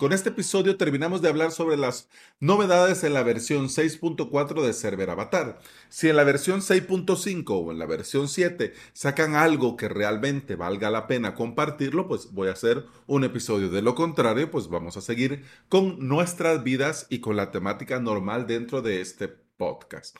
Con este episodio terminamos de hablar sobre las novedades en la versión 6.4 de Server Avatar. Si en la versión 6.5 o en la versión 7 sacan algo que realmente valga la pena compartirlo, pues voy a hacer un episodio. De lo contrario, pues vamos a seguir con nuestras vidas y con la temática normal dentro de este podcast.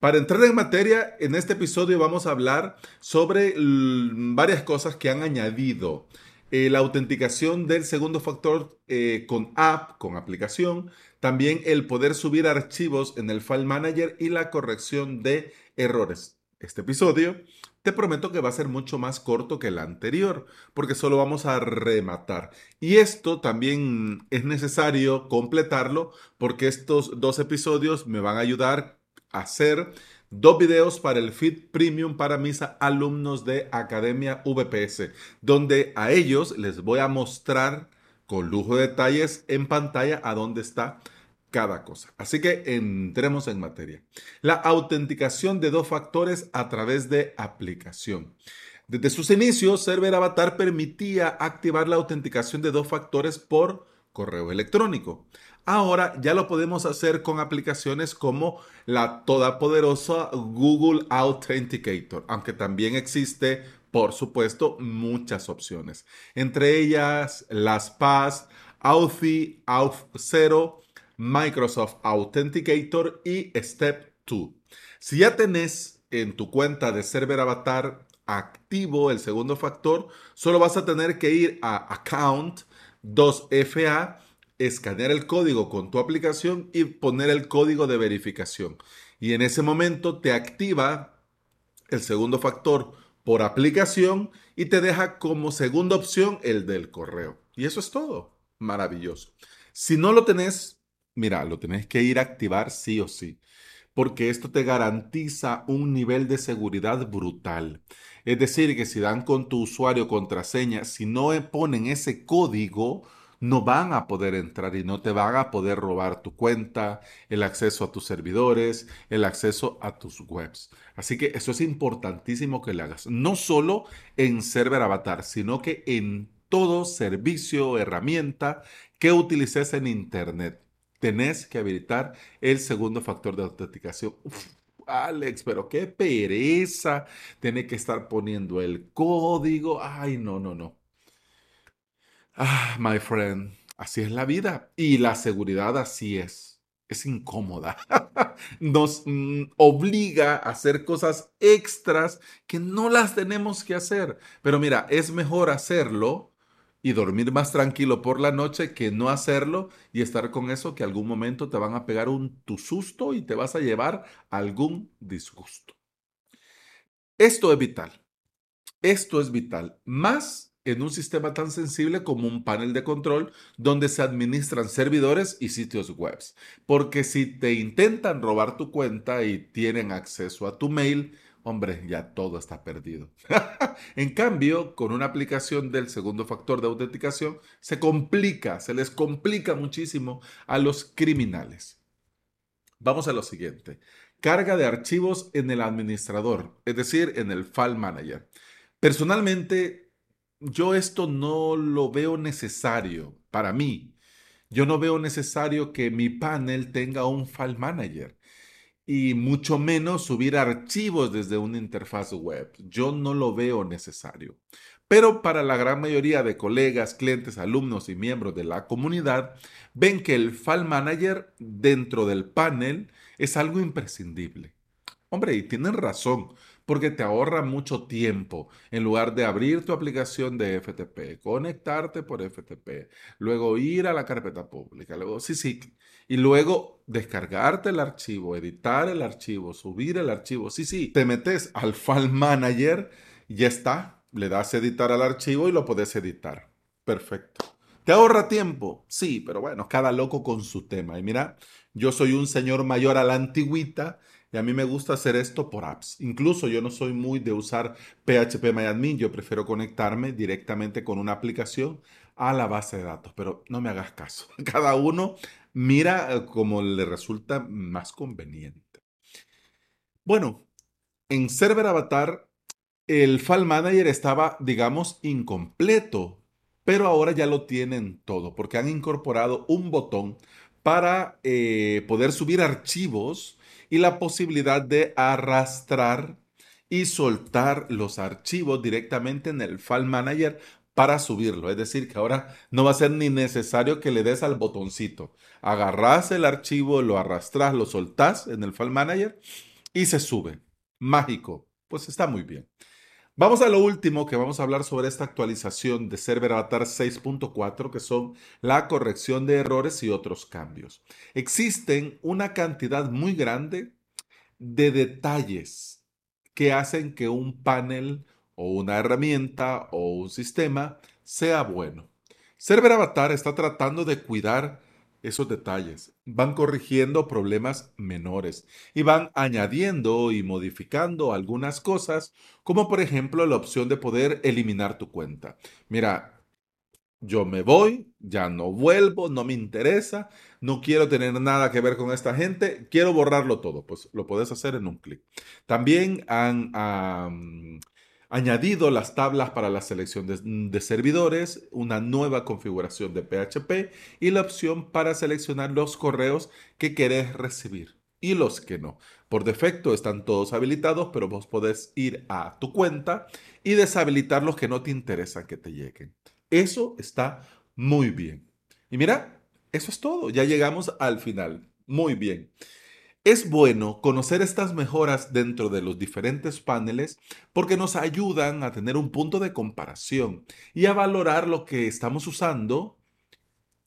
Para entrar en materia, en este episodio vamos a hablar sobre varias cosas que han añadido eh, la autenticación del segundo factor eh, con app, con aplicación, también el poder subir archivos en el File Manager y la corrección de errores. Este episodio te prometo que va a ser mucho más corto que el anterior, porque solo vamos a rematar. Y esto también es necesario completarlo, porque estos dos episodios me van a ayudar a hacer dos videos para el feed premium para mis alumnos de Academia VPS, donde a ellos les voy a mostrar con lujo de detalles en pantalla a dónde está cada cosa. Así que entremos en materia. La autenticación de dos factores a través de aplicación. Desde sus inicios, Server Avatar permitía activar la autenticación de dos factores por correo electrónico. Ahora ya lo podemos hacer con aplicaciones como la todopoderosa Google Authenticator, aunque también existe, por supuesto, muchas opciones. Entre ellas, las PAS, Authy, Auth0, Microsoft Authenticator y Step 2. Si ya tenés en tu cuenta de Server Avatar activo el segundo factor, solo vas a tener que ir a Account 2FA escanear el código con tu aplicación y poner el código de verificación. Y en ese momento te activa el segundo factor por aplicación y te deja como segunda opción el del correo. Y eso es todo. Maravilloso. Si no lo tenés, mira, lo tenés que ir a activar sí o sí, porque esto te garantiza un nivel de seguridad brutal. Es decir, que si dan con tu usuario contraseña, si no ponen ese código, no van a poder entrar y no te van a poder robar tu cuenta, el acceso a tus servidores, el acceso a tus webs. Así que eso es importantísimo que le hagas, no solo en Server Avatar, sino que en todo servicio, herramienta que utilices en Internet. Tenés que habilitar el segundo factor de autenticación. Alex, pero qué pereza. Tiene que estar poniendo el código. Ay, no, no, no. Ah, my friend, así es la vida y la seguridad así es. Es incómoda. Nos mm, obliga a hacer cosas extras que no las tenemos que hacer. Pero mira, es mejor hacerlo y dormir más tranquilo por la noche que no hacerlo y estar con eso que algún momento te van a pegar un tu susto y te vas a llevar algún disgusto. Esto es vital. Esto es vital. Más en un sistema tan sensible como un panel de control donde se administran servidores y sitios web. Porque si te intentan robar tu cuenta y tienen acceso a tu mail, hombre, ya todo está perdido. en cambio, con una aplicación del segundo factor de autenticación, se complica, se les complica muchísimo a los criminales. Vamos a lo siguiente. Carga de archivos en el administrador, es decir, en el file manager. Personalmente, yo esto no lo veo necesario para mí. Yo no veo necesario que mi panel tenga un file manager y mucho menos subir archivos desde una interfaz web. Yo no lo veo necesario. Pero para la gran mayoría de colegas, clientes, alumnos y miembros de la comunidad, ven que el file manager dentro del panel es algo imprescindible. Hombre, y tienen razón porque te ahorra mucho tiempo en lugar de abrir tu aplicación de FTP, conectarte por FTP, luego ir a la carpeta pública, luego sí, sí, y luego descargarte el archivo, editar el archivo, subir el archivo. Sí, sí, te metes al File Manager y ya está, le das editar al archivo y lo puedes editar. Perfecto. ¿Te ahorra tiempo? Sí, pero bueno, cada loco con su tema. Y mira, yo soy un señor mayor a la antigüita y a mí me gusta hacer esto por apps. Incluso yo no soy muy de usar PHP MyAdmin, yo prefiero conectarme directamente con una aplicación a la base de datos, pero no me hagas caso. Cada uno mira eh, como le resulta más conveniente. Bueno, en Server Avatar el file manager estaba, digamos, incompleto, pero ahora ya lo tienen todo porque han incorporado un botón para eh, poder subir archivos y la posibilidad de arrastrar y soltar los archivos directamente en el File Manager para subirlo. Es decir, que ahora no va a ser ni necesario que le des al botoncito. Agarras el archivo, lo arrastras, lo soltás en el File Manager y se sube. Mágico. Pues está muy bien. Vamos a lo último que vamos a hablar sobre esta actualización de Server Avatar 6.4, que son la corrección de errores y otros cambios. Existen una cantidad muy grande de detalles que hacen que un panel o una herramienta o un sistema sea bueno. Server Avatar está tratando de cuidar esos detalles, van corrigiendo problemas menores y van añadiendo y modificando algunas cosas, como por ejemplo la opción de poder eliminar tu cuenta. Mira, yo me voy, ya no vuelvo, no me interesa, no quiero tener nada que ver con esta gente, quiero borrarlo todo, pues lo puedes hacer en un clic. También han añadido las tablas para la selección de, servidores, una nueva configuración de PHP y la opción para seleccionar los correos que querés recibir y los que no. Por defecto están todos habilitados, pero vos podés ir a tu cuenta y deshabilitar los que no te interesan que te lleguen. Eso está muy bien. Y mira, eso es todo. Ya llegamos al final. Muy bien. Es bueno conocer estas mejoras dentro de los diferentes paneles porque nos ayudan a tener un punto de comparación y a valorar lo que estamos usando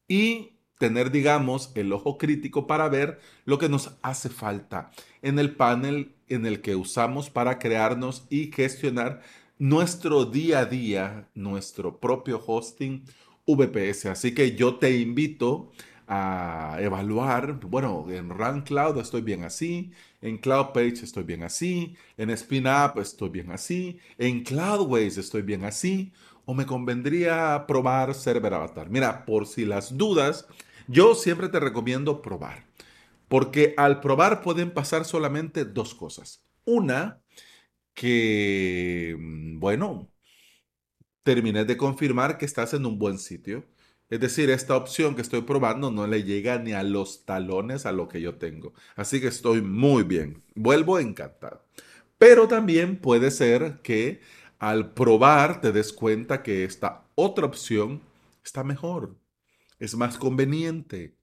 y tener, digamos, el ojo crítico para ver lo que nos hace falta en el panel en el que usamos para crearnos y gestionar nuestro día a día, nuestro propio hosting VPS. Así que yo te invito evaluar, bueno, en Run Cloud estoy bien así, en Cloud Page estoy bien así, en Spin Up estoy bien así, en Cloudways estoy bien así, o me convendría probar Server Avatar. Mira, por si las dudas, yo siempre te recomiendo probar, porque al probar pueden pasar solamente dos cosas. Una, que, mm, bueno, terminé de confirmar que estás en un buen sitio. Es decir, esta opción que estoy probando no le llega ni a los talones a lo que yo tengo. Así que estoy muy bien. Vuelvo encantado. Pero también puede ser que al probar te des cuenta que esta otra opción está mejor. Es más conveniente.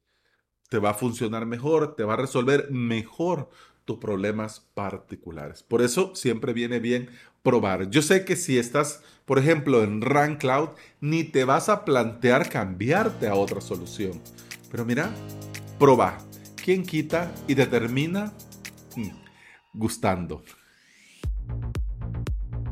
Te va a funcionar mejor, te va a resolver mejor tus problemas particulares. Por eso siempre viene bien probar. Yo sé que si estás, por ejemplo, en Run Cloud, ni te vas a plantear cambiarte a otra solución. Pero mira, proba. ¿Quién quita y determina? Mm, gustando.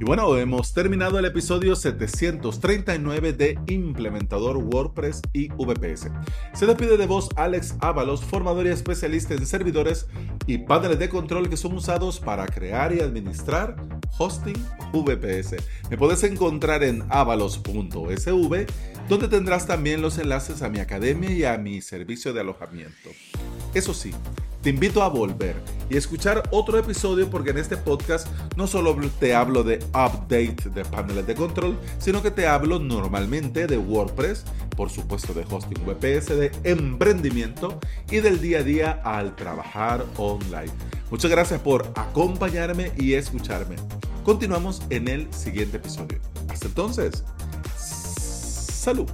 Y bueno, hemos terminado el episodio 739 de Implementador WordPress y VPS. Se despide de vos Alex Ábalos, formador y especialista en servidores y paneles de control que son usados para crear y administrar hosting VPS. Me puedes encontrar en avalos.sv, donde tendrás también los enlaces a mi academia y a mi servicio de alojamiento. Eso sí, te invito a volver y escuchar otro episodio porque en este podcast no solo te hablo de update de paneles de control, sino que te hablo normalmente de WordPress, por supuesto de hosting VPS, de emprendimiento y del día a día al trabajar online. Muchas gracias por acompañarme y escucharme. Continuamos en el siguiente episodio. Hasta entonces, salud.